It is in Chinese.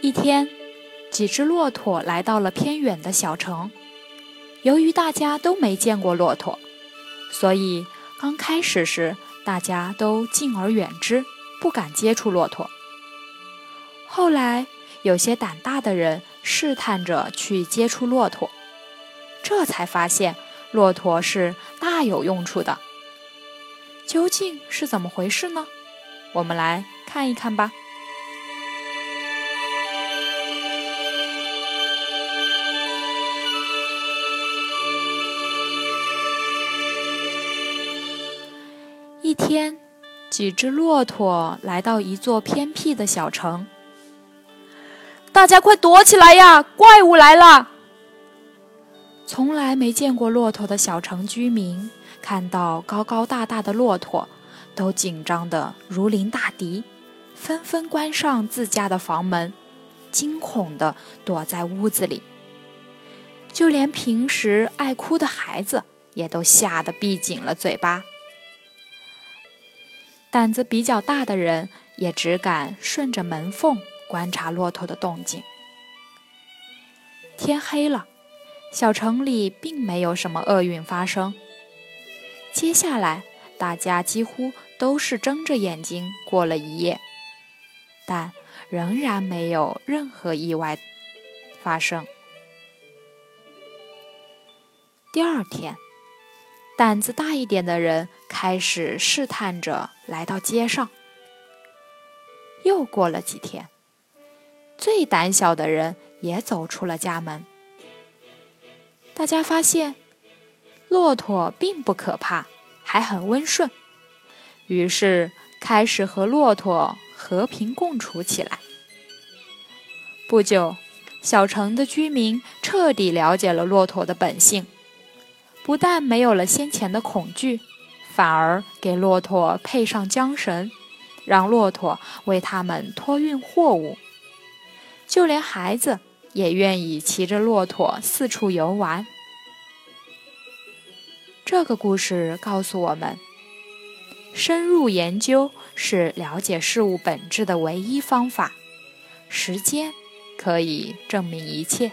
一天，几只骆驼来到了偏远的小城。由于大家都没见过骆驼，所以刚开始时大家都敬而远之，不敢接触骆驼。后来，有些胆大的人试探着去接触骆驼，这才发现骆驼是大有用处的。究竟是怎么回事呢？我们来看一看吧。天，几只骆驼来到一座偏僻的小城。大家快躲起来呀！怪物来了！从来没见过骆驼的小城居民看到高高大大的骆驼，都紧张得如临大敌，纷纷关上自家的房门，惊恐地躲在屋子里。就连平时爱哭的孩子也都吓得闭紧了嘴巴。胆子比较大的人也只敢顺着门缝观察骆驼的动静。天黑了，小城里并没有什么厄运发生。接下来，大家几乎都是睁着眼睛过了一夜，但仍然没有任何意外发生。第二天。胆子大一点的人开始试探着来到街上。又过了几天，最胆小的人也走出了家门。大家发现，骆驼并不可怕，还很温顺，于是开始和骆驼和平共处起来。不久，小城的居民彻底了解了骆驼的本性。不但没有了先前的恐惧，反而给骆驼配上缰绳，让骆驼为他们托运货物。就连孩子也愿意骑着骆驼四处游玩。这个故事告诉我们，深入研究是了解事物本质的唯一方法。时间可以证明一切。